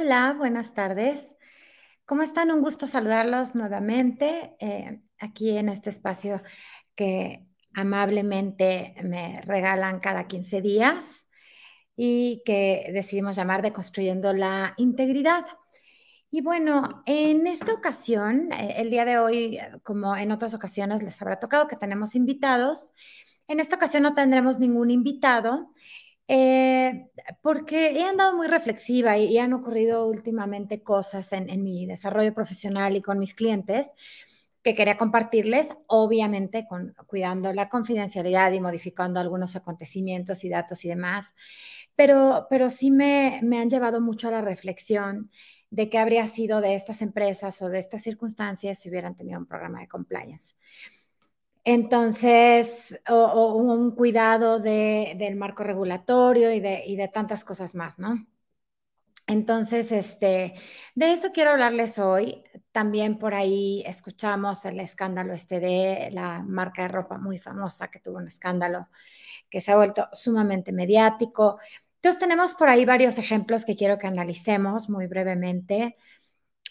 Hola, buenas tardes. ¿Cómo están? Un gusto saludarlos nuevamente eh, aquí en este espacio que amablemente me regalan cada 15 días y que decidimos llamar de Construyendo la Integridad. Y bueno, en esta ocasión, eh, el día de hoy, como en otras ocasiones les habrá tocado que tenemos invitados, en esta ocasión no tendremos ningún invitado. Eh, porque he andado muy reflexiva y, han ocurrido últimamente cosas en, mi desarrollo profesional y con mis clientes que quería compartirles, obviamente con, cuidando la confidencialidad y modificando algunos acontecimientos y datos y demás, pero, pero sí me, me han llevado mucho a la reflexión de qué habría sido de estas empresas o de estas circunstancias si hubieran tenido un programa de compliance. Entonces, un cuidado del marco regulatorio y de, y de tantas cosas más, ¿no? Entonces, este, de eso quiero hablarles hoy. También por ahí escuchamos el escándalo este de la marca de ropa muy famosa que tuvo un escándalo que se ha vuelto sumamente mediático. Entonces, tenemos por ahí varios ejemplos que quiero que analicemos muy brevemente.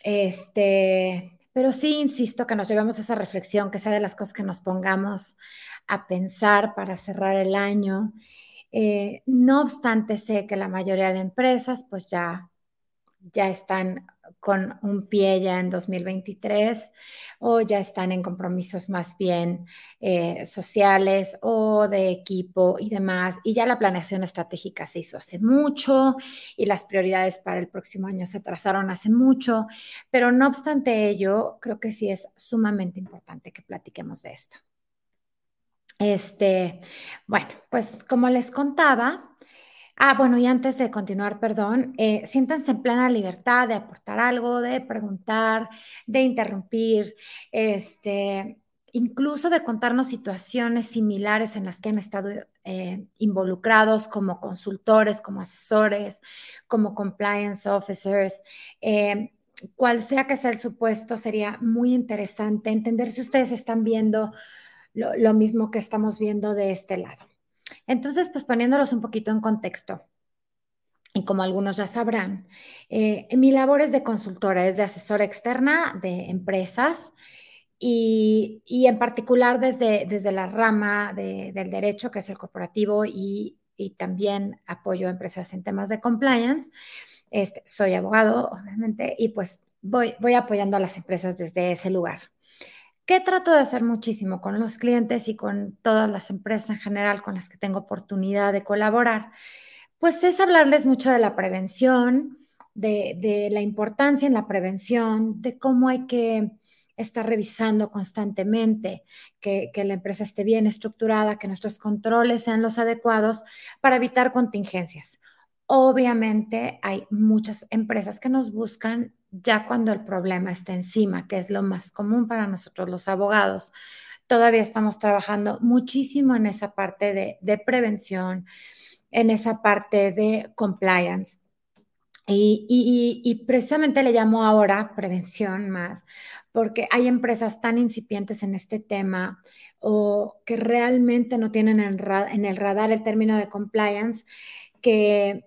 Este, pero sí insisto que nos llevemos a esa reflexión, que sea de las cosas que nos pongamos a pensar para cerrar el año. Eh, no obstante, sé que la mayoría de empresas pues ya, ya están con un pie ya en 2023 o ya están en compromisos más bien eh, sociales o de equipo y demás. Y ya la planeación estratégica se hizo hace mucho y las prioridades para el próximo año se trazaron hace mucho, pero no obstante ello, creo que sí es sumamente importante que platiquemos de esto. Este, bueno, pues como les contaba, Ah, bueno, y antes de continuar, perdón, eh, siéntanse en plena libertad de aportar algo, de preguntar, de interrumpir, este, incluso de contarnos situaciones similares en las que han estado eh, involucrados como consultores, como asesores, como compliance officers. Eh, cual sea que sea el supuesto, sería muy interesante entender si ustedes están viendo lo mismo que estamos viendo de este lado. Entonces, pues poniéndolos un poquito en contexto, y como algunos ya sabrán, eh, mi labor es de consultora, es de asesora externa de empresas y, en particular desde, desde la rama del derecho, que es el corporativo, y, también apoyo a empresas en temas de compliance. Este, soy abogado, obviamente, y pues voy, voy apoyando a las empresas desde ese lugar. ¿Qué trato de hacer muchísimo con los clientes y con todas las empresas en general con las que tengo oportunidad de colaborar? Pues es hablarles mucho de la prevención, de, la importancia en la prevención, de cómo hay que estar revisando constantemente que, la empresa esté bien estructurada, que nuestros controles sean los adecuados para evitar contingencias. Obviamente hay muchas empresas que nos buscan ya cuando el problema está encima, que es lo más común para nosotros los abogados. Todavía estamos trabajando muchísimo en esa parte de, prevención, en esa parte de compliance. Y, precisamente le llamo ahora prevención más, porque hay empresas tan incipientes en este tema o que realmente no tienen en el radar el término de compliance, que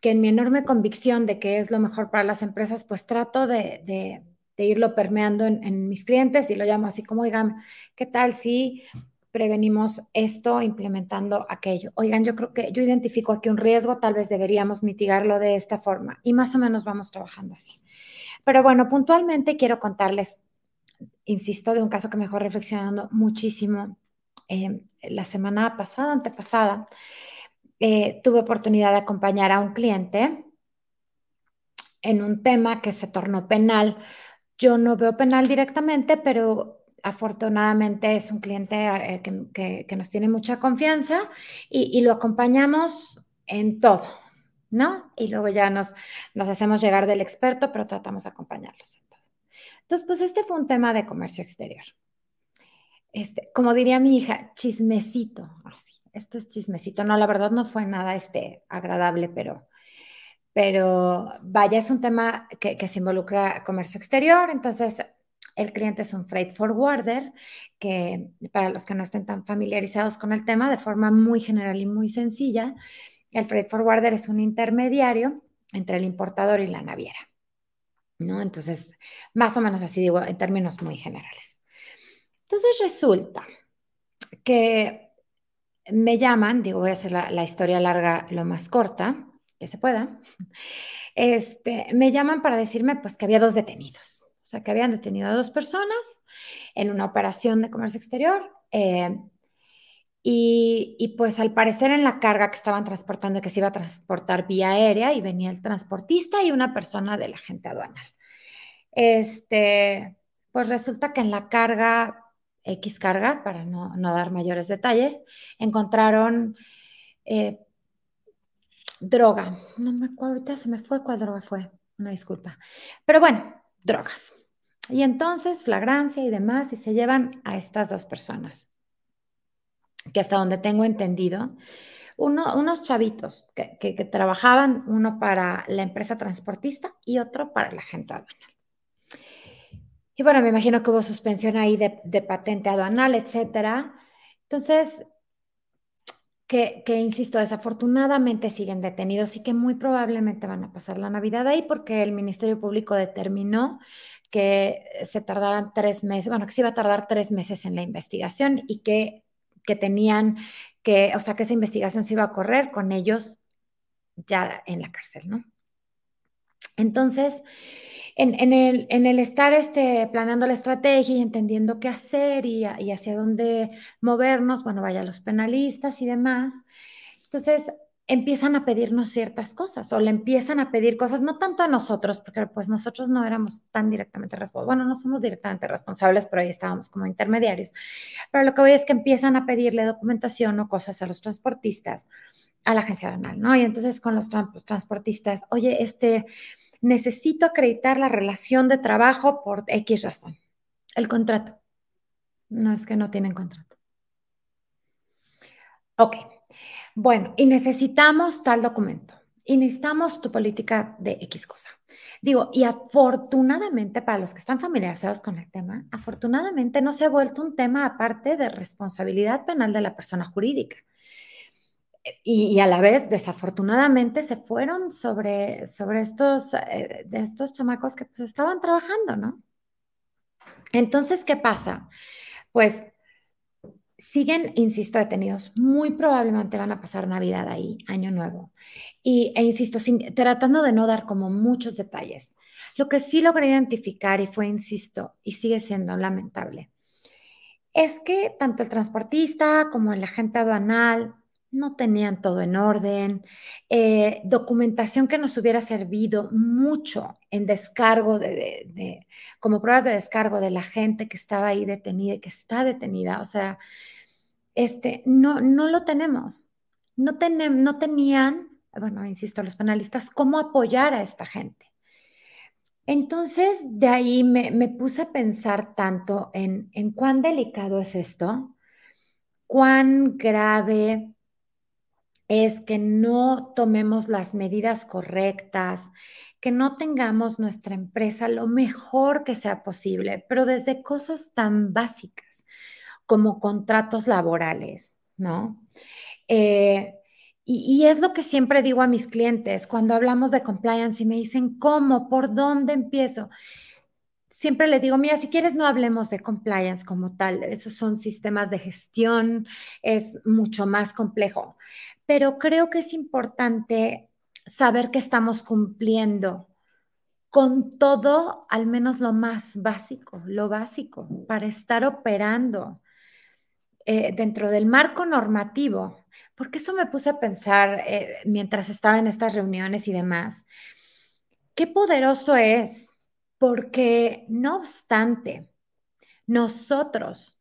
que en mi enorme convicción de que es lo mejor para las empresas, pues trato de, irlo permeando en, mis clientes y lo llamo así como, oigan, ¿qué tal si prevenimos esto implementando aquello? Oigan, yo creo que yo identifico aquí un riesgo, tal vez deberíamos mitigarlo de esta forma y más o menos vamos trabajando así. Pero bueno, puntualmente quiero contarles, insisto, de un caso que me dejó reflexionando muchísimo eh, la semana pasada, antepasada. Eh, tuve oportunidad de acompañar a un cliente en un tema que se tornó penal. Yo no veo penal directamente, pero afortunadamente es un cliente eh, que, nos tiene mucha confianza y, lo acompañamos en todo, ¿no? Y luego ya nos, nos hacemos llegar del experto, pero tratamos de acompañarlos en todo. Entonces, pues este fue un tema de comercio exterior. Este, como diría mi hija, chismecito, así esto es chismecito. No, la verdad no fue nada este, agradable, pero, pero vaya, es un tema que, que se involucra comercio exterior. Entonces, el cliente es un freight forwarder, que para los que no estén tan familiarizados con el tema, de forma muy general y muy sencilla, el freight forwarder es un intermediario entre el importador y la naviera. ¿No? Entonces, más o menos así digo, en términos muy generales. Entonces resulta que me llaman, digo, voy a hacer la, la historia larga lo más corta que se pueda, este, me llaman para decirme pues que había dos detenidos, o sea, que habían detenido a dos personas en una operación de comercio exterior. Eh, y, y, pues al parecer en la carga que estaban transportando, que se iba a transportar vía aérea, y venía el transportista y una persona del agente aduanal. Este, pues resulta que en la carga, X carga, para no, no dar mayores detalles, encontraron eh, droga. No me acuerdo, ahorita se me fue cuál droga fue, una disculpa. Pero bueno, drogas. Y entonces, flagrancia y demás, y se llevan a estas dos personas, que hasta donde tengo entendido, uno, unos chavitos que, que, que, trabajaban, uno para la empresa transportista y otro para la gente aduanal. Y bueno, me imagino que hubo suspensión ahí de, patente aduanal, etcétera. Entonces, que, que, insisto, desafortunadamente siguen detenidos y que muy probablemente van a pasar la Navidad ahí porque el Ministerio Público determinó que se tardaran tres meses, bueno, que se iba a tardar tres meses en la investigación y que, que tenían que, o sea, que esa investigación se iba a correr con ellos ya en la cárcel, ¿no? Entonces, en, en, el, en el estar este, planeando la estrategia y entendiendo qué hacer y, y hacia dónde movernos, bueno, vaya los penalistas y demás, entonces empiezan a pedirnos ciertas cosas o le empiezan a pedir cosas, no tanto a nosotros, porque pues nosotros no éramos tan directamente responsables, bueno, no somos directamente responsables, pero ahí estábamos como intermediarios. Pero lo que voy es que empiezan a pedirle documentación o cosas a los transportistas, a la agencia aduanal, ¿no? Y entonces con los, los transportistas, oye, este, necesito acreditar la relación de trabajo por X razón. El contrato. No es que no tienen contrato. Ok. Bueno, y necesitamos tal documento. Y necesitamos tu política de X cosa. Digo, y afortunadamente para los que están familiarizados con el tema, afortunadamente no se ha vuelto un tema aparte de responsabilidad penal de la persona jurídica y, y, a la vez, desafortunadamente, se fueron sobre, sobre estos, eh, de estos chamacos que pues estaban trabajando, ¿no? Entonces, ¿qué pasa? Pues siguen, insisto, detenidos. Muy probablemente van a pasar Navidad ahí, Año Nuevo. Y, e insisto, tratando de no dar como muchos detalles. Lo que sí logré identificar y fue, insisto, y sigue siendo lamentable, es que tanto el transportista como el agente aduanal, no tenían todo en orden, eh, documentación que nos hubiera servido mucho en descargo de, de, como pruebas de descargo de la gente que estaba ahí detenida y que está detenida. O sea, este, no, no lo tenemos. No, tenem, no tenían, bueno, insisto, los penalistas, cómo apoyar a esta gente. Entonces, de ahí me, me puse a pensar tanto en, en cuán delicado es esto, cuán grave es que no tomemos las medidas correctas, que no tengamos nuestra empresa lo mejor que sea posible, pero desde cosas tan básicas como contratos laborales, ¿no? Eh, y, y, es lo que siempre digo a mis clientes cuando hablamos de compliance y me dicen, ¿cómo? ¿Por dónde empiezo? Siempre les digo, mira, si quieres no hablemos de compliance como tal, esos son sistemas de gestión, es mucho más complejo, pero creo que es importante saber que estamos cumpliendo con todo, al menos lo más básico, lo básico, para estar operando eh, dentro del marco normativo, porque eso me puse a pensar eh, mientras estaba en estas reuniones y demás, qué poderoso es, porque no obstante, nosotros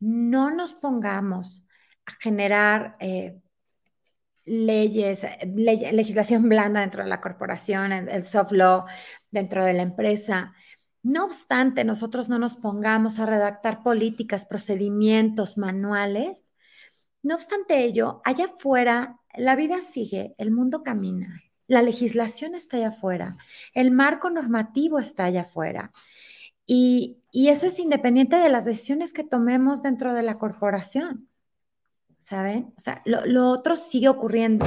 no nos pongamos a generar eh, leyes, ley, legislación blanda dentro de la corporación, el, el soft law dentro de la empresa. No obstante, nosotros no nos pongamos a redactar políticas, procedimientos, manuales. No obstante ello, allá afuera la vida sigue, el mundo camina, la legislación está allá afuera, el marco normativo está allá afuera. Y, y eso es independiente de las decisiones que tomemos dentro de la corporación. ¿Saben? O sea, lo, lo otro sigue ocurriendo.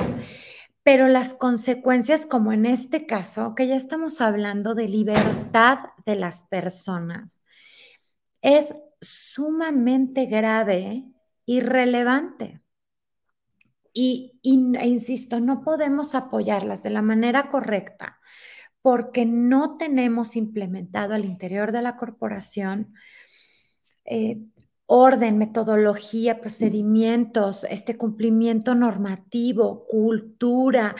pero las consecuencias, como en este caso, que ya estamos hablando de libertad de las personas, es sumamente grave y relevante. Y, e insisto, no podemos apoyarlas de la manera correcta porque no tenemos implementado al interior de la corporación eh, orden, metodología, procedimientos, este cumplimiento normativo, cultura,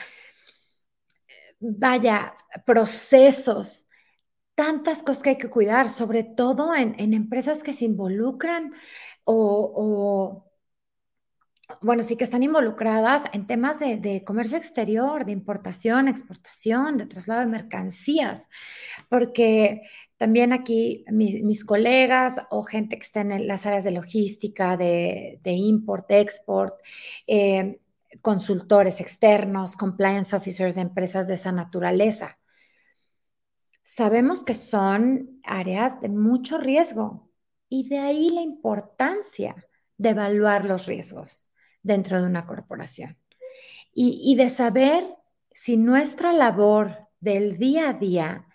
vaya, procesos, tantas cosas que hay que cuidar, sobre todo en, empresas que se involucran o bueno, sí que están involucradas en temas de, comercio exterior, de importación, exportación, de traslado de mercancías, porque también aquí mis colegas o gente que está en las áreas de logística, de, import, export, eh, consultores externos, compliance officers de empresas de esa naturaleza. Sabemos que son áreas de mucho riesgo y de ahí la importancia de evaluar los riesgos dentro de una corporación. Y, de saber si nuestra labor del día a día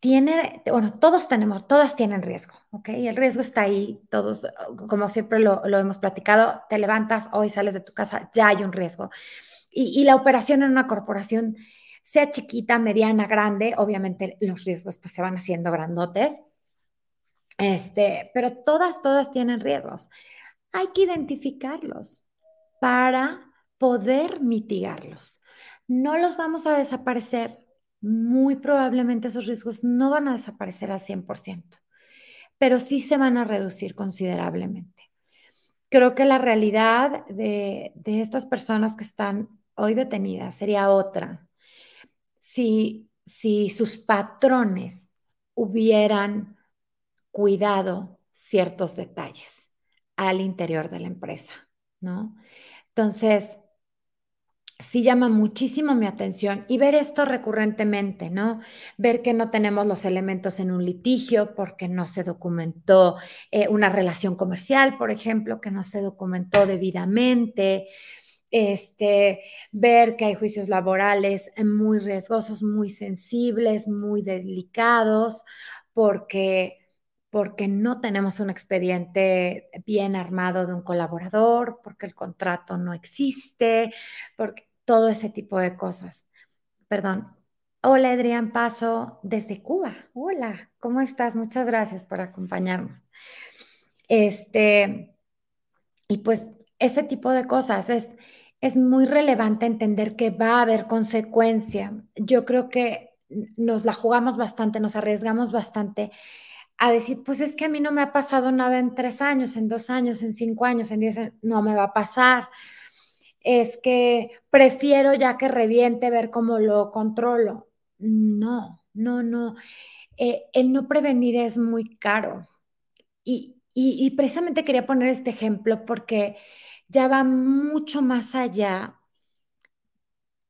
tiene, bueno, todos tenemos, todas tienen riesgo, ¿ok? El riesgo está ahí, todos, como siempre lo, hemos platicado, te levantas, hoy sales de tu casa, ya hay un riesgo. Y, la operación en una corporación, sea chiquita, mediana, grande, obviamente los riesgos pues se van haciendo grandotes, este, pero todas, todas tienen riesgos hay que identificarlos para poder mitigarlos. No los vamos a desaparecer. Muy probablemente esos riesgos no van a desaparecer al 100%, pero sí se van a reducir considerablemente. Creo que la realidad de, estas personas que están hoy detenidas sería otra. Si, si sus patrones hubieran cuidado ciertos detalles al interior de la empresa, ¿no? Entonces, sí llama muchísimo mi atención y ver esto recurrentemente, ¿no? Ver que no tenemos los elementos en un litigio porque no se documentó eh, una relación comercial, por ejemplo, que no se documentó debidamente. Este, ver que hay juicios laborales muy riesgosos, muy sensibles, muy delicados, porque porque no tenemos un expediente bien armado de un colaborador, porque el contrato no existe, porque todo ese tipo de cosas. Perdón. Hola, Adrián Paso, desde Cuba. Hola, ¿cómo estás? Muchas gracias por acompañarnos. Este, y pues ese tipo de cosas es, es muy relevante entender que va a haber consecuencia. Yo creo que nos la jugamos bastante, nos arriesgamos bastante a decir, pues es que a mí no me ha pasado nada en tres años, en dos años, en cinco años, en diez años, no me va a pasar. Es que prefiero ya que reviente ver cómo lo controlo. No, no, no. Eh, el no prevenir es muy caro. Y, y precisamente quería poner este ejemplo porque ya va mucho más allá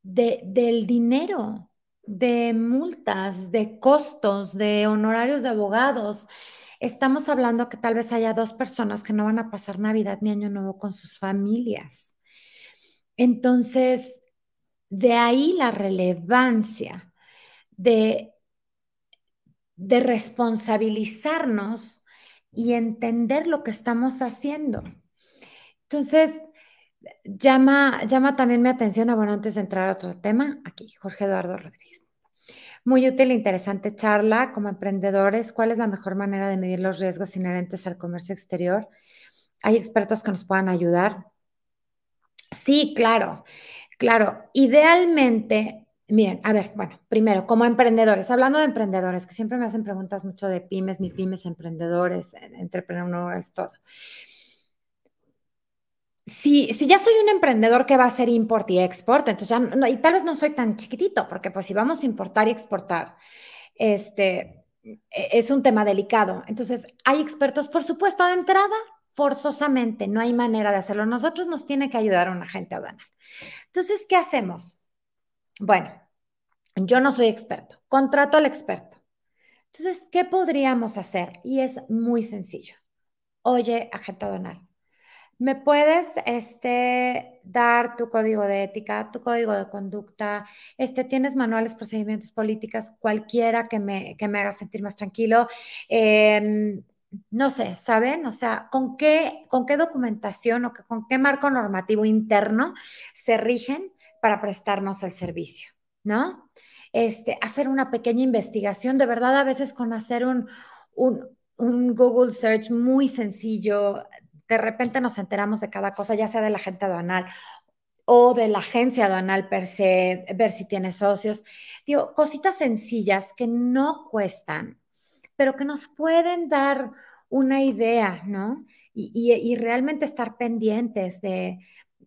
de, del dinero de multas, de costos, de honorarios de abogados. Estamos hablando que tal vez haya dos personas que no van a pasar Navidad ni Año Nuevo con sus familias. Entonces, de ahí la relevancia de, de responsabilizarnos y entender lo que estamos haciendo. Entonces, llama, llama también mi atención, bueno, antes de entrar a otro tema, aquí, Jorge Eduardo Rodríguez. Muy útil e interesante charla como emprendedores. ¿Cuál es la mejor manera de medir los riesgos inherentes al comercio exterior? ¿Hay expertos que nos puedan ayudar? Sí, claro, claro. Idealmente, miren, a ver, bueno, primero, como emprendedores, hablando de emprendedores, que siempre me hacen preguntas mucho de pymes, mi pymes, emprendedores, entrepreneurs, todo si, ya soy un emprendedor que va a hacer import y export, entonces ya, y tal vez no soy tan chiquitito, porque pues si vamos a importar y exportar, este, e, es un tema delicado. Entonces, hay expertos, por supuesto, de entrada, forzosamente, no hay manera de hacerlo. Nosotros nos tiene que ayudar un agente aduanal. Entonces, ¿qué hacemos? Bueno, yo no soy experto, contrato al experto. Entonces, ¿qué podríamos hacer? Y es muy sencillo. Oye, agente aduanal, ¿Me puedes este, dar tu código de ética, tu código de conducta? Este, ¿Tienes manuales, procedimientos, políticas, cualquiera que me, que me haga sentir más tranquilo? Eh, no sé, ¿saben? O sea, ¿con qué, con qué documentación o con qué marco normativo interno se rigen para prestarnos el servicio? ¿No? Este, hacer una pequeña investigación, de verdad, a veces con hacer un, un, un Google search muy sencillo, de repente nos enteramos de cada cosa, ya sea de la gente aduanal o de la agencia aduanal per se, ver si tiene socios. Digo, cositas sencillas que no cuestan, pero que nos pueden dar una idea, ¿no? Y, y, realmente estar pendientes de,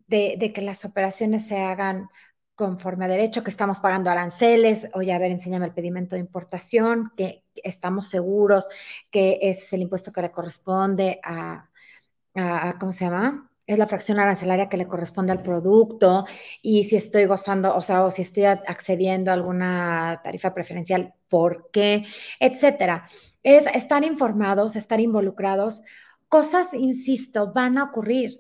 de, de, que las operaciones se hagan conforme a derecho, que estamos pagando aranceles, oye, a ver, enséñame el pedimento de importación, que estamos seguros que es el impuesto que le corresponde a, ¿cómo se llama? es la fracción arancelaria que le corresponde al producto y si estoy gozando, o sea, o si estoy accediendo a alguna tarifa preferencial, ¿por qué? Etcétera. Es estar informados, estar involucrados. Cosas, insisto, van a ocurrir.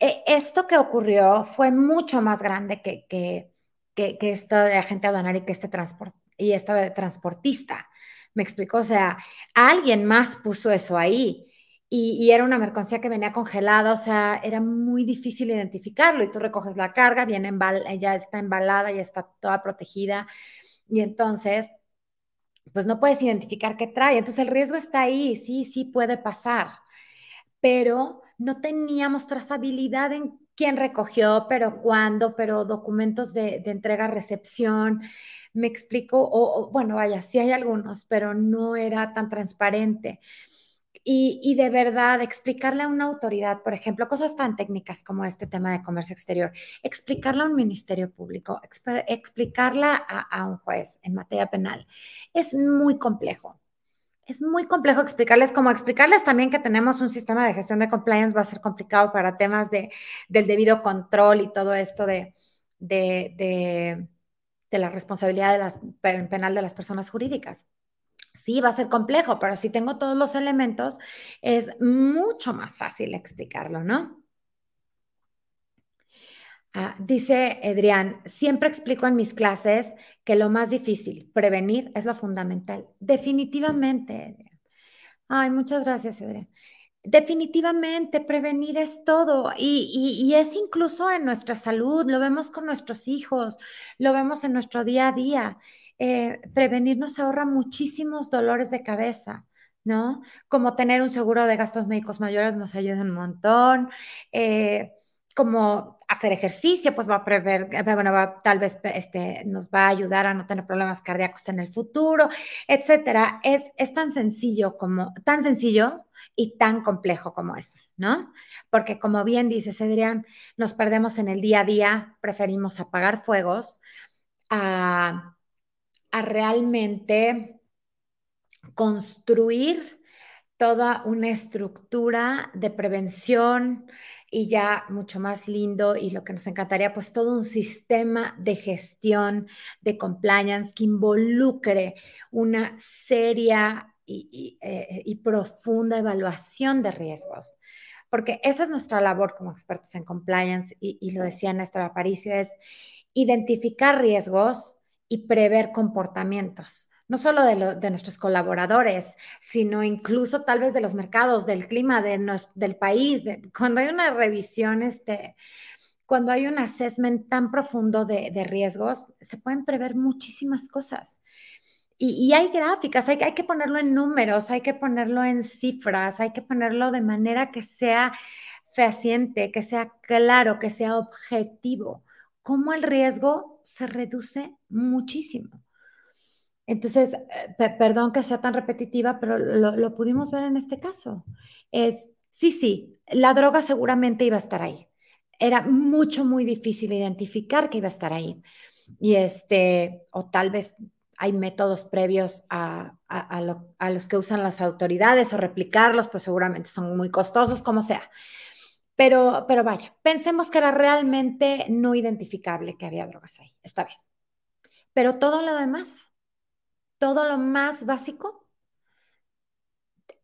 E, esto que ocurrió fue mucho más grande que, que, que, que agente aduanal y que este transport, y esta transportista. Me explico, o sea, alguien más puso eso ahí y, era una mercancía que venía congelada, o sea, era muy difícil identificarlo y tú recoges la carga, viene ya está embalada, ya está toda protegida y entonces, pues no puedes identificar qué trae, entonces el riesgo está ahí, sí, sí puede pasar, pero no teníamos trazabilidad en quién recogió, pero cuándo, pero documentos de, de entrega-recepción, me explico, o, o, bueno, vaya, sí hay algunos, pero no era tan transparente. Y, y, de verdad explicarle a una autoridad, por ejemplo, cosas tan técnicas como este tema de comercio exterior, explicarle a un ministerio público, exp explicarla a, un juez en materia penal, es muy complejo. Es muy complejo explicarles, como explicarles también que tenemos un sistema de gestión de compliance va a ser complicado para temas de, del debido control y todo esto de, de la responsabilidad de las, penal de las personas jurídicas sí va a ser complejo, pero si tengo todos los elementos, es mucho más fácil explicarlo, ¿no? Ah, dice Adrián, siempre explico en mis clases que lo más difícil, prevenir, es lo fundamental. Definitivamente, Adrián. Ay, muchas gracias, Adrián. Definitivamente, prevenir es todo y, y, y, es incluso en nuestra salud, lo vemos con nuestros hijos, lo vemos en nuestro día a día eh, prevenir nos ahorra muchísimos dolores de cabeza, ¿no? Como tener un seguro de gastos médicos mayores nos ayuda un montón. Eh, como hacer ejercicio, pues va a prever, eh, bueno, va, tal vez este, nos va a ayudar a no tener problemas cardíacos en el futuro, etcétera. Es, es tan sencillo como, tan sencillo y tan complejo como eso, ¿no? Porque como bien dice Adrián, nos perdemos en el día a día, preferimos apagar fuegos a a realmente construir toda una estructura de prevención y ya mucho más lindo y lo que nos encantaría, pues todo un sistema de gestión de compliance que involucre una seria y, y, eh, profunda evaluación de riesgos. Porque esa es nuestra labor como expertos en compliance y, y lo decía Néstor Aparicio, es identificar riesgos, y prever comportamientos, no solo de, de, nuestros colaboradores, sino incluso tal vez de los mercados, del clima, de nos, del país. Cuando hay una revisión, este, cuando hay un assessment tan profundo de, de riesgos, se pueden prever muchísimas cosas. Y, y, hay gráficas, hay, hay que ponerlo en números, hay que ponerlo en cifras, hay que ponerlo de manera que sea fehaciente, que sea claro, que sea objetivo cómo el riesgo se reduce muchísimo. Entonces, eh, perdón que sea tan repetitiva, pero lo, pudimos ver en este caso. Es, sí, sí, la droga seguramente iba a estar ahí. Era mucho, muy difícil identificar que iba a estar ahí. Y este, o tal vez hay métodos previos a, a los que usan las autoridades o replicarlos, pues seguramente son muy costosos, como sea. Pero, pero vaya, pensemos que era realmente no identificable que había drogas ahí. Está bien. Pero todo lo demás, todo lo más básico,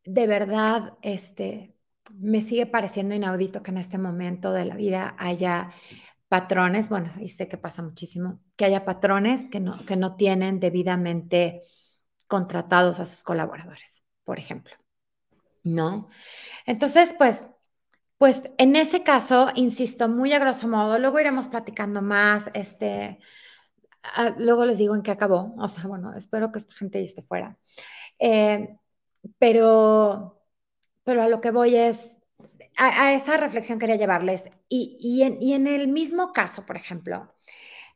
de verdad, este, me sigue pareciendo inaudito que en este momento de la vida haya patrones, bueno, y sé que pasa muchísimo, que haya patrones que no, que no tienen debidamente contratados a sus colaboradores, por ejemplo. ¿No? Entonces, pues, pues en ese caso, insisto, muy a grosso modo, luego iremos platicando más, este, luego les digo en qué acabó, o sea, bueno, espero que esta gente esté fuera. Eh, pero, pero a lo que voy es, a, esa reflexión quería llevarles. Y, y, en, y, en, el mismo caso, por ejemplo,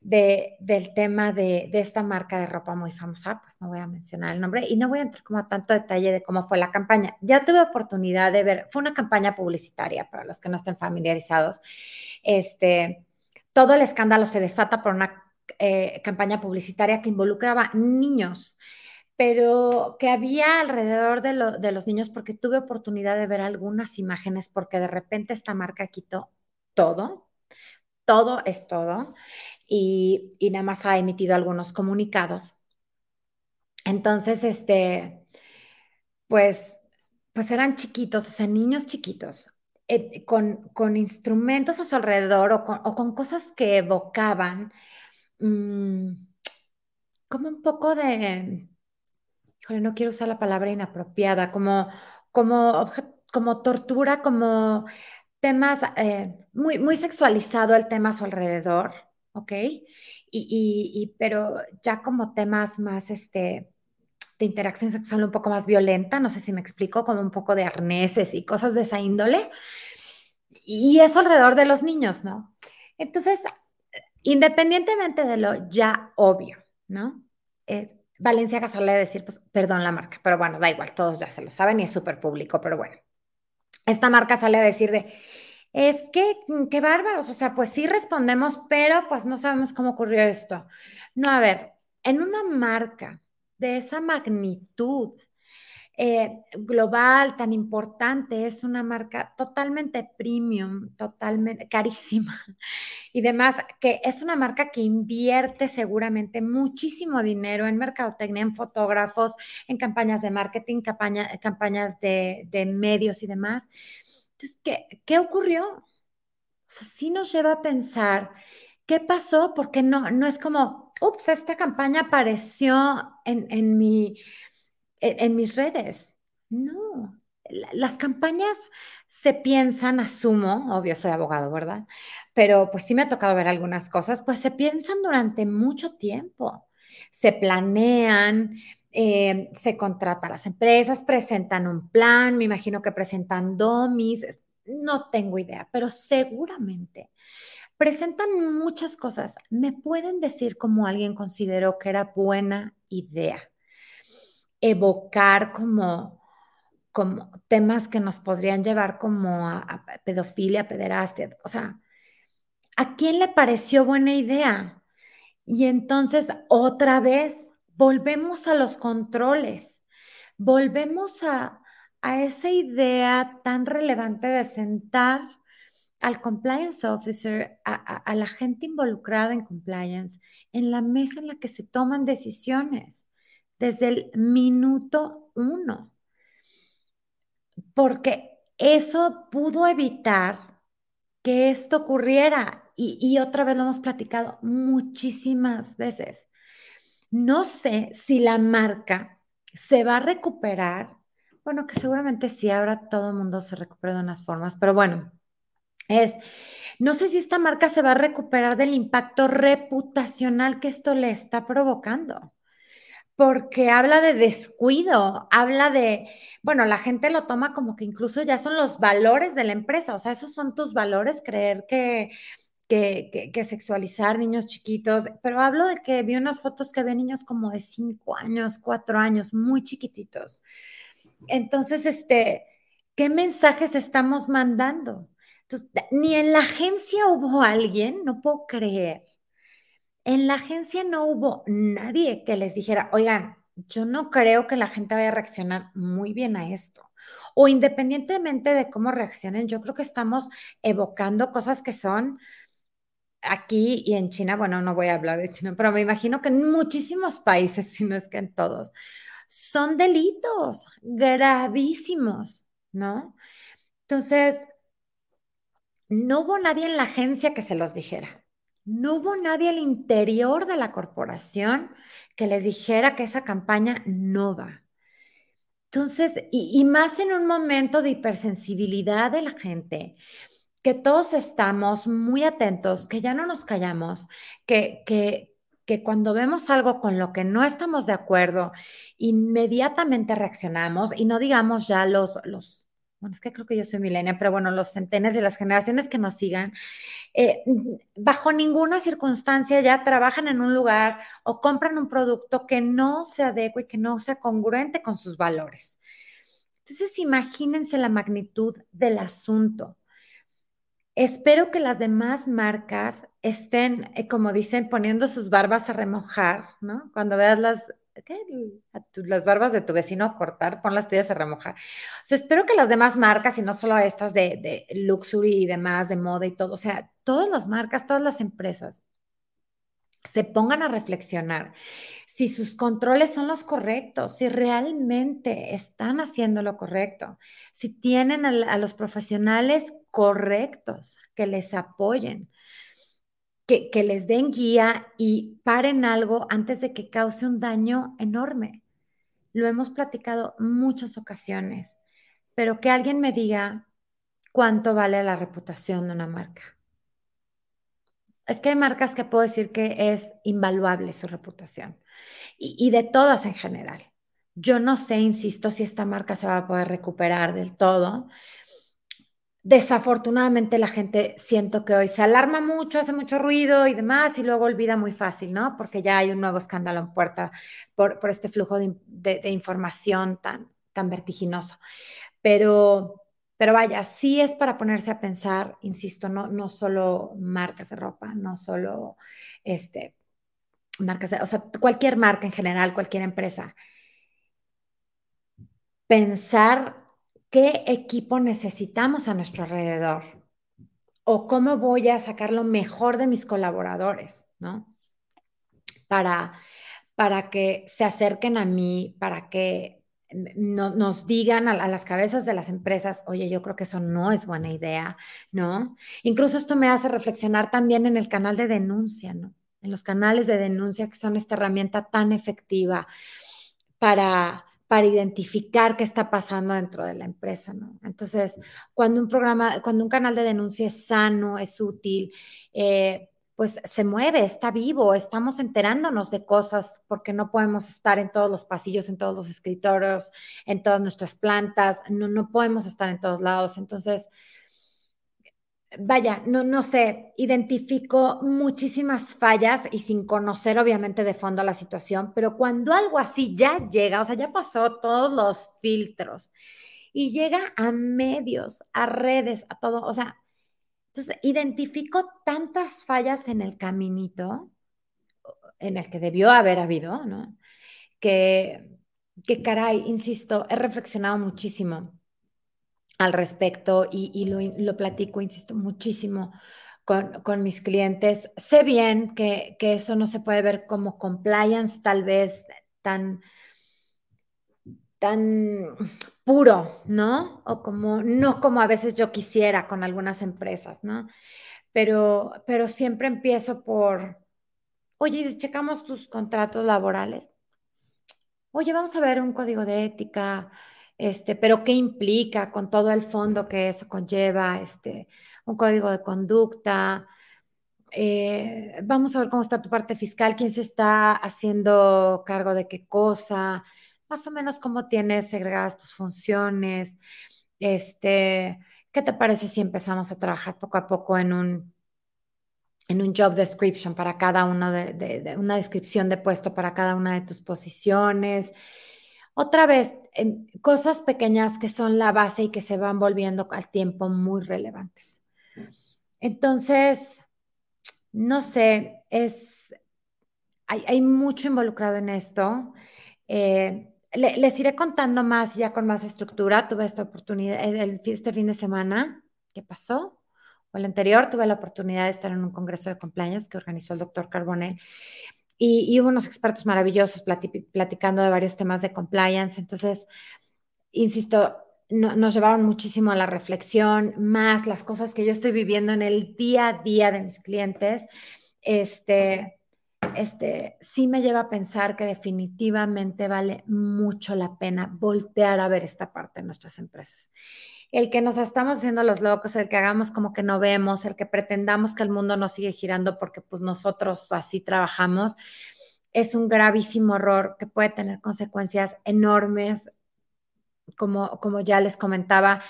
de, del tema de, esta marca de ropa muy famosa, pues no voy a mencionar el nombre y no voy a entrar como a tanto detalle de cómo fue la campaña. Ya tuve oportunidad de ver, fue una campaña publicitaria para los que no estén familiarizados. Este, todo el escándalo se desata por una eh, campaña publicitaria que involucraba niños pero que había alrededor de, de, los niños, porque tuve oportunidad de ver algunas imágenes, porque de repente esta marca quitó todo, todo es todo, y, nada más ha emitido algunos comunicados. Entonces, este, pues, pues eran chiquitos, o sea, niños chiquitos, eh, con, con, instrumentos a su alrededor o con, cosas que evocaban mmm, como un poco de no quiero usar la palabra inapropiada, como, como, como tortura, como temas, eh, muy, muy sexualizado el tema a su alrededor, ¿ok? Y, y, pero ya como temas más, este, de interacción sexual un poco más violenta, no sé si me explico, como un poco de arneses y cosas de esa índole. Y eso alrededor de los niños, ¿no? Entonces, independientemente de lo ya obvio, ¿no? Es, Valencia a decir, pues, perdón la marca, pero bueno, da igual, todos ya se lo saben y es súper público, pero bueno. Esta marca sale a decir de, es que, mm, qué bárbaros, o sea, pues sí respondemos, pero pues no sabemos cómo ocurrió esto. No, a ver, en una marca de esa magnitud, eh, global, tan importante, es una marca totalmente premium, totalmente carísima y demás, que es una marca que invierte seguramente muchísimo dinero en mercadotecnia, en fotógrafos, en campañas de marketing, campañas de, medios y demás. Entonces, ¿qué, qué ocurrió? O sí nos lleva a pensar qué pasó, porque no, no es como, ups, esta campaña apareció en, en mi en, mis redes. No, las campañas se piensan, asumo, obvio soy abogado, ¿verdad? Pero pues sí me ha tocado ver algunas cosas, pues se piensan durante mucho tiempo, se planean, eh, se contratan las empresas, presentan un plan, me imagino que presentan domis, no tengo idea, pero seguramente presentan muchas cosas. ¿Me pueden decir cómo alguien consideró que era buena idea? Evocar como, como temas que nos podrían llevar como a, pedofilia, pederastia, o sea, ¿a quién le pareció buena idea? Y entonces otra vez volvemos a los controles, volvemos a, a esa idea tan relevante de sentar al compliance officer, a, a, la gente involucrada en compliance, en la mesa en la que se toman decisiones desde el minuto uno, porque eso pudo evitar que esto ocurriera. Y, otra vez lo hemos platicado muchísimas veces. No sé si la marca se va a recuperar. Bueno, que seguramente sí, ahora todo el mundo se recupera de unas formas, pero bueno, es, no sé si esta marca se va a recuperar del impacto reputacional que esto le está provocando porque habla de descuido, habla de, bueno, la gente lo toma como que incluso ya son los valores de la empresa, o sea, esos son tus valores, creer que, que, que, sexualizar niños chiquitos, pero hablo de que vi unas fotos que había niños como de cinco años, cuatro años, muy chiquititos. Entonces, este, ¿qué mensajes estamos mandando? Entonces, ni en la agencia hubo alguien, no puedo creer, en la agencia no hubo nadie que les dijera, oigan, yo no creo que la gente vaya a reaccionar muy bien a esto. O independientemente de cómo reaccionen, yo creo que estamos evocando cosas que son aquí y en China, bueno, no voy a hablar de China, pero me imagino que en muchísimos países, si no es que en todos, son delitos gravísimos, ¿no? Entonces, no hubo nadie en la agencia que se los dijera. No hubo nadie al interior de la corporación que les dijera que esa campaña no va. Entonces, y, más en un momento de hipersensibilidad de la gente, que todos estamos muy atentos, que ya no nos callamos, que, que, que cuando vemos algo con lo que no estamos de acuerdo, inmediatamente reaccionamos y no digamos ya los, los bueno, es que creo que yo soy milenia, pero bueno, los centenes de las generaciones que nos sigan, eh, bajo ninguna circunstancia ya trabajan en un lugar o compran un producto que no se adecue y que no sea congruente con sus valores. Entonces, imagínense la magnitud del asunto. Espero que las demás marcas estén, eh, como dicen, poniendo sus barbas a remojar, ¿no? Cuando veas las, las barbas de tu vecino a cortar, pon las tuyas a remojar. O sea, espero que las demás marcas, y no solo estas de, de luxury y demás, de moda y todo, o sea, todas las marcas, todas las empresas, se pongan a reflexionar si sus controles son los correctos, si realmente están haciendo lo correcto, si tienen a, los profesionales correctos que les apoyen, que, les den guía y paren algo antes de que cause un daño enorme. Lo hemos platicado muchas ocasiones, pero que alguien me diga cuánto vale la reputación de una marca es que hay marcas que puedo decir que es invaluable su reputación y, de todas en general. Yo no sé, insisto, si esta marca se va a poder recuperar del todo. Desafortunadamente la gente siento que hoy se alarma mucho, hace mucho ruido y demás y luego olvida muy fácil, ¿no? Porque ya hay un nuevo escándalo en puerta por, este flujo de, de información tan, tan vertiginoso. Pero pero vaya, sí es para ponerse a pensar, insisto, no, no solo marcas de ropa, no solo este, marcas de, o sea, cualquier marca en general, cualquier empresa. Pensar qué equipo necesitamos a nuestro alrededor o cómo voy a sacar lo mejor de mis colaboradores, ¿no? Para, para que se acerquen a mí, para que no, nos digan a, las cabezas de las empresas, oye, yo creo que eso no es buena idea, ¿no? Incluso esto me hace reflexionar también en el canal de denuncia, ¿no? En los canales de denuncia que son esta herramienta tan efectiva para, para identificar qué está pasando dentro de la empresa, ¿no? Entonces, cuando un programa, cuando un canal de denuncia es sano, es útil, eh, pues se mueve, está vivo, estamos enterándonos de cosas porque no podemos estar en todos los pasillos, en todos los escritorios, en todas nuestras plantas, no, no podemos estar en todos lados. Entonces, vaya, no, no sé, identifico muchísimas fallas y sin conocer obviamente de fondo la situación, pero cuando algo así ya llega, o sea, ya pasó todos los filtros y llega a medios, a redes, a todo, o sea, entonces, identifico tantas fallas en el caminito en el que debió haber habido, ¿no? Que, que caray, insisto, he reflexionado muchísimo al respecto y, lo, platico, insisto, muchísimo con, con, mis clientes. Sé bien que, que eso no se puede ver como compliance tal vez tan tan puro, ¿no? O como, no como a veces yo quisiera con algunas empresas, ¿no? Pero, pero siempre empiezo por, oye, checamos tus contratos laborales. Oye, vamos a ver un código de ética, este, pero ¿qué implica con todo el fondo que eso conlleva, este, un código de conducta? Eh, vamos a ver cómo está tu parte fiscal, quién se está haciendo cargo de qué cosa, más o menos cómo tienes segregadas tus funciones. Este, ¿qué te parece si empezamos a trabajar poco a poco en un, en un job description para cada uno de, una descripción de puesto para cada una de tus posiciones? Otra vez, cosas pequeñas que son la base y que se van volviendo al tiempo muy relevantes. Entonces, no sé, es, hay, hay mucho involucrado en esto. Eh, les iré contando más ya con más estructura. Tuve esta oportunidad este fin de semana que pasó, o el anterior, tuve la oportunidad de estar en un congreso de compliance que organizó el doctor Carbonell y, hubo unos expertos maravillosos platicando de varios temas de compliance. Entonces, insisto, nos llevaron muchísimo a la reflexión, más las cosas que yo estoy viviendo en el día a día de mis clientes, este, este, sí me lleva a pensar que definitivamente vale mucho la pena voltear a ver esta parte de nuestras empresas. El que nos estamos haciendo los locos, el que hagamos como que no vemos, el que pretendamos que el mundo no sigue girando porque pues nosotros así trabajamos, es un gravísimo error que puede tener consecuencias enormes como, como ya les comentaba,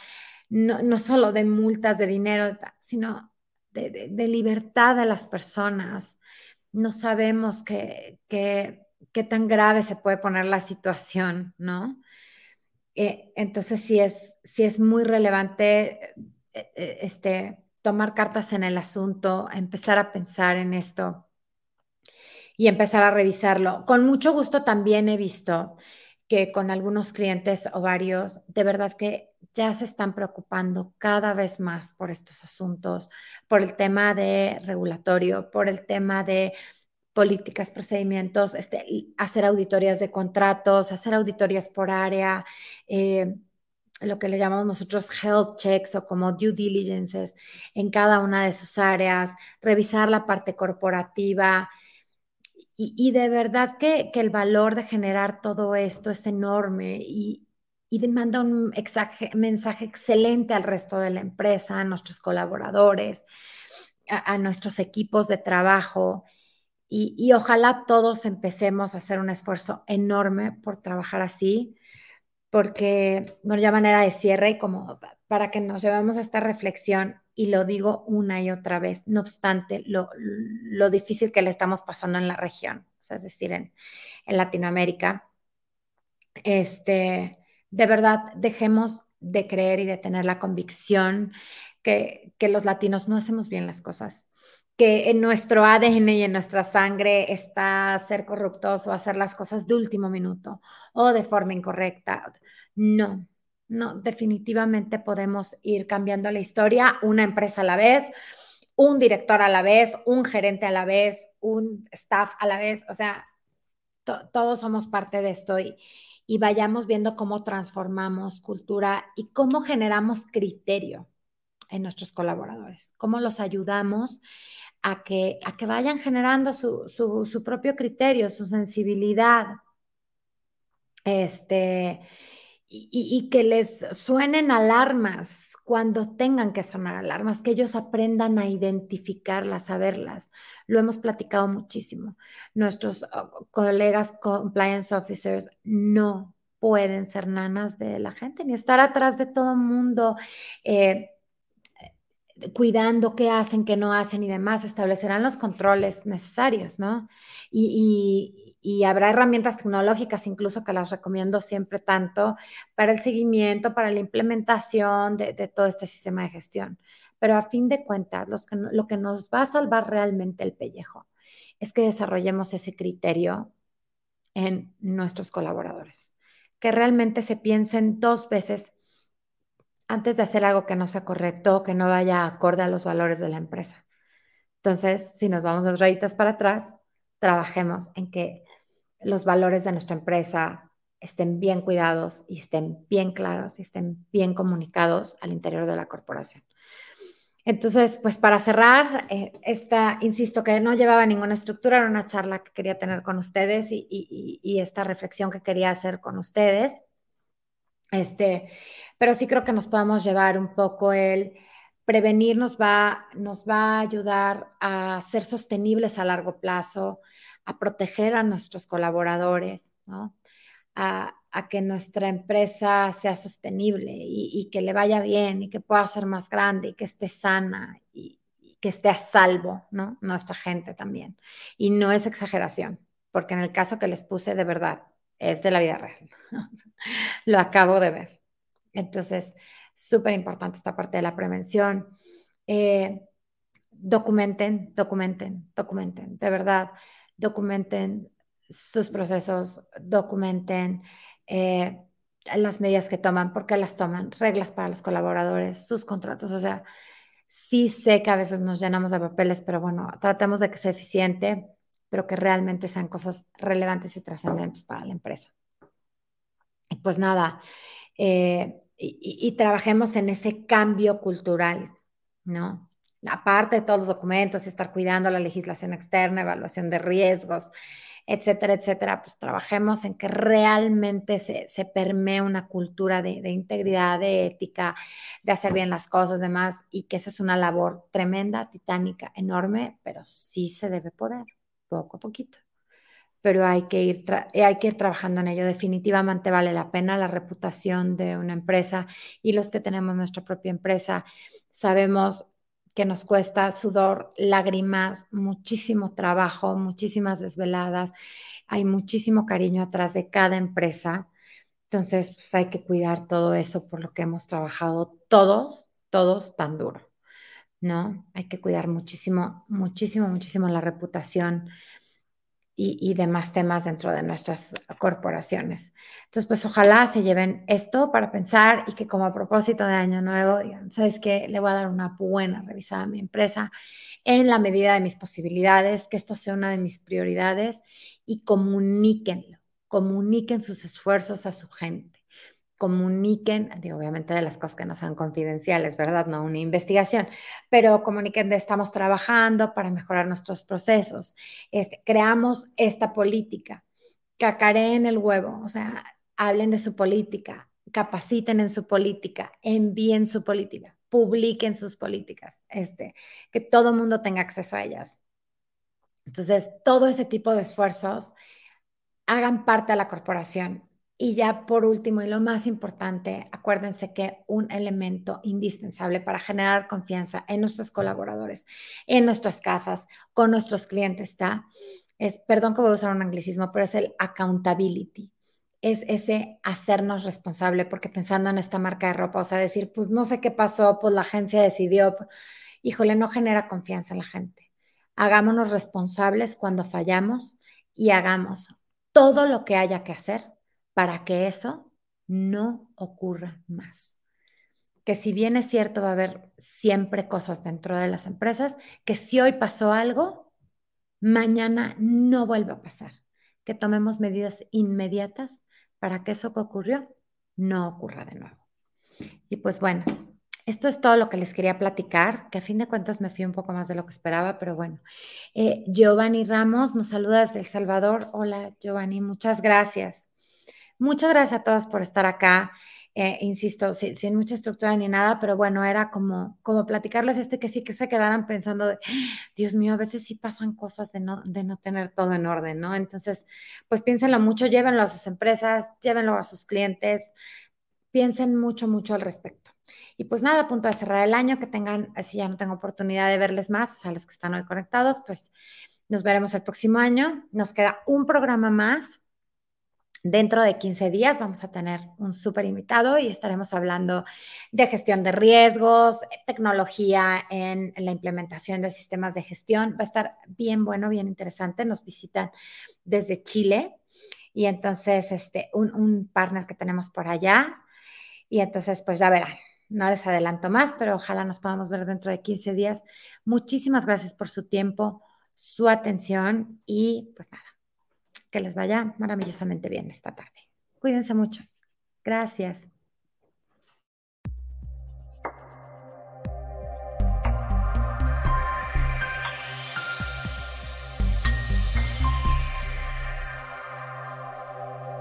no, no solo de multas de dinero, sino de, libertad de las personas. No sabemos qué, qué, qué, tan grave se puede poner la situación, ¿no? Eh, entonces sí es, sí es muy relevante eh, eh, este, tomar cartas en el asunto, empezar a pensar en esto y empezar a revisarlo. Con mucho gusto también he visto que con algunos clientes o varios, de verdad que ya se están preocupando cada vez más por estos asuntos, por el tema de regulatorio, por el tema de políticas, procedimientos, este, hacer auditorías de contratos, hacer auditorías por área, eh, lo que le llamamos nosotros health checks o como due diligences en cada una de sus áreas, revisar la parte corporativa, y, de verdad que, el valor de generar todo esto es enorme y, y manda un mensaje excelente al resto de la empresa, a nuestros colaboradores, a, nuestros equipos de trabajo. Y, ojalá todos empecemos a hacer un esfuerzo enorme por trabajar así, porque, bueno, ya manera de cierre y como para que nos llevemos a esta reflexión, y lo digo una y otra vez, no obstante lo, lo difícil que le estamos pasando en la región, o sea, es decir, en, en Latinoamérica, este, de verdad, dejemos de creer y de tener la convicción que, que los latinos no hacemos bien las cosas, que en nuestro ADN y en nuestra sangre está ser corruptos o hacer las cosas de último minuto o de forma incorrecta. No, no, definitivamente podemos ir cambiando la historia una empresa a la vez, un director a la vez, un gerente a la vez, un staff a la vez, o sea, todos somos parte de esto y, y vayamos viendo cómo transformamos cultura y cómo generamos criterio en nuestros colaboradores, cómo los ayudamos a que, a que vayan generando su, su, su propio criterio, su sensibilidad. Este, y, que les suenen alarmas cuando tengan que sonar alarmas, que ellos aprendan a identificarlas, a verlas. Lo hemos platicado muchísimo. Nuestros oh, colegas compliance officers no pueden ser nanas de la gente ni estar atrás de todo mundo. Eh, cuidando qué hacen, qué no hacen y demás, establecerán los controles necesarios, ¿no? Y, y habrá herramientas tecnológicas incluso que las recomiendo siempre tanto para el seguimiento, para la implementación de, todo este sistema de gestión. Pero a fin de cuentas, lo que nos va a salvar realmente el pellejo es que desarrollemos ese criterio en nuestros colaboradores, que realmente se piensen dos veces antes de hacer algo que no sea correcto que no vaya acorde a los valores de la empresa. Entonces, si nos vamos dos rayitas para atrás, trabajemos en que los valores de nuestra empresa estén bien cuidados y estén bien claros y estén bien comunicados al interior de la corporación. Entonces, pues para cerrar, eh, esta, insisto que no llevaba ninguna estructura, era una charla que quería tener con ustedes y, esta reflexión que quería hacer con ustedes. Este, pero sí creo que nos podemos llevar un poco el prevenir nos va, nos va a ayudar a ser sostenibles a largo plazo, a proteger a nuestros colaboradores, ¿no? A, que nuestra empresa sea sostenible y, que le vaya bien y que pueda ser más grande y que esté sana y, que esté a salvo, ¿no? Nuestra gente también. Y no es exageración, porque en el caso que les puse de verdad, es de la vida real. Lo acabo de ver. Entonces, súper importante esta parte de la prevención. Eh, documenten, documenten, documenten, de verdad documenten sus procesos, documenten eh, las medidas que toman, por qué las toman, reglas para los colaboradores, sus contratos. O sea, sí sé que a veces nos llenamos de papeles, pero bueno, tratemos de que sea eficiente, pero que realmente sean cosas relevantes y trascendentes para la empresa. Y pues nada, eh, y, trabajemos en ese cambio cultural, ¿no? Aparte de todos los documentos y estar cuidando la legislación externa, evaluación de riesgos, etcétera, etcétera, pues trabajemos en que realmente se, se permee una cultura de, de, integridad, de ética, de hacer bien las cosas, demás, y que esa es una labor tremenda, titánica, enorme, pero sí se debe poder, poco a poquito pero hay que, ir eh, hay que ir trabajando en ello. Definitivamente vale la pena la reputación de una empresa y los que tenemos nuestra propia empresa sabemos que nos cuesta sudor, lágrimas, muchísimo trabajo, muchísimas desveladas, hay muchísimo cariño atrás de cada empresa. Entonces, pues hay que cuidar todo eso por lo que hemos trabajado todos, todos tan duro, ¿no? Hay que cuidar muchísimo, muchísimo, muchísimo la reputación y, demás temas dentro de nuestras corporaciones. Entonces, pues ojalá se lleven esto para pensar y que como propósito de año nuevo digan, ¿sabes qué? Le voy a dar una buena revisada a mi empresa en la medida de mis posibilidades, que esto sea una de mis prioridades y comuníquenlo, comuniquen sus esfuerzos a su gente comuniquen, digo, obviamente de las cosas que no sean confidenciales, ¿verdad? No una investigación, pero comuniquen de estamos trabajando para mejorar nuestros procesos, este, creamos esta política, cacareen el huevo, o sea, hablen de su política, capaciten en su política, envíen su política, publiquen sus políticas, este, que todo el mundo tenga acceso a ellas. Entonces, todo ese tipo de esfuerzos hagan parte de la corporación y ya por último y lo más importante, acuérdense que un elemento indispensable para generar confianza en nuestros colaboradores, en nuestras casas, con nuestros clientes, ¿está? Es, perdón que voy a usar un anglicismo, pero es el accountability. Es ese hacernos responsable, porque pensando en esta marca de ropa, o sea, decir, pues no sé qué pasó, pues la agencia decidió, pues, híjole, no genera confianza en la gente. Hagámonos responsables cuando fallamos y hagamos todo lo que haya que hacer para que eso no ocurra más. Que si bien es cierto, va a haber siempre cosas dentro de las empresas, que si hoy pasó algo, mañana no vuelva a pasar. Que tomemos medidas inmediatas para que eso que ocurrió no ocurra de nuevo. Y pues bueno, esto es todo lo que les quería platicar, que a fin de cuentas me fui un poco más de lo que esperaba, pero bueno. Eh, Giovanni Ramos nos saluda desde El Salvador. Hola Giovanni, muchas gracias. Muchas gracias a todos por estar acá. Eh, insisto, sin, mucha estructura ni nada, pero bueno, era como, como platicarles esto y que sí que se quedaran pensando de, Dios mío, a veces sí pasan cosas de no, de no tener todo en orden, ¿no? Entonces, pues piénsenlo mucho, llévenlo a sus empresas, llévenlo a sus clientes, piensen mucho, mucho al respecto. Y pues nada, a punto de cerrar el año, que tengan, si ya no tengo oportunidad de verles más, o sea, los que están hoy conectados, pues nos veremos el próximo año. Nos queda un programa más Dentro de 15 días vamos a tener un súper invitado y estaremos hablando de gestión de riesgos, tecnología en, la implementación de sistemas de gestión. Va a estar bien bueno, bien interesante. Nos visitan desde Chile y entonces este, un, un partner que tenemos por allá. Y entonces, pues ya verán, no les adelanto más, pero ojalá nos podamos ver dentro de 15 días. Muchísimas gracias por su tiempo, su atención y pues nada que les vaya maravillosamente bien esta tarde. Cuídense mucho. Gracias.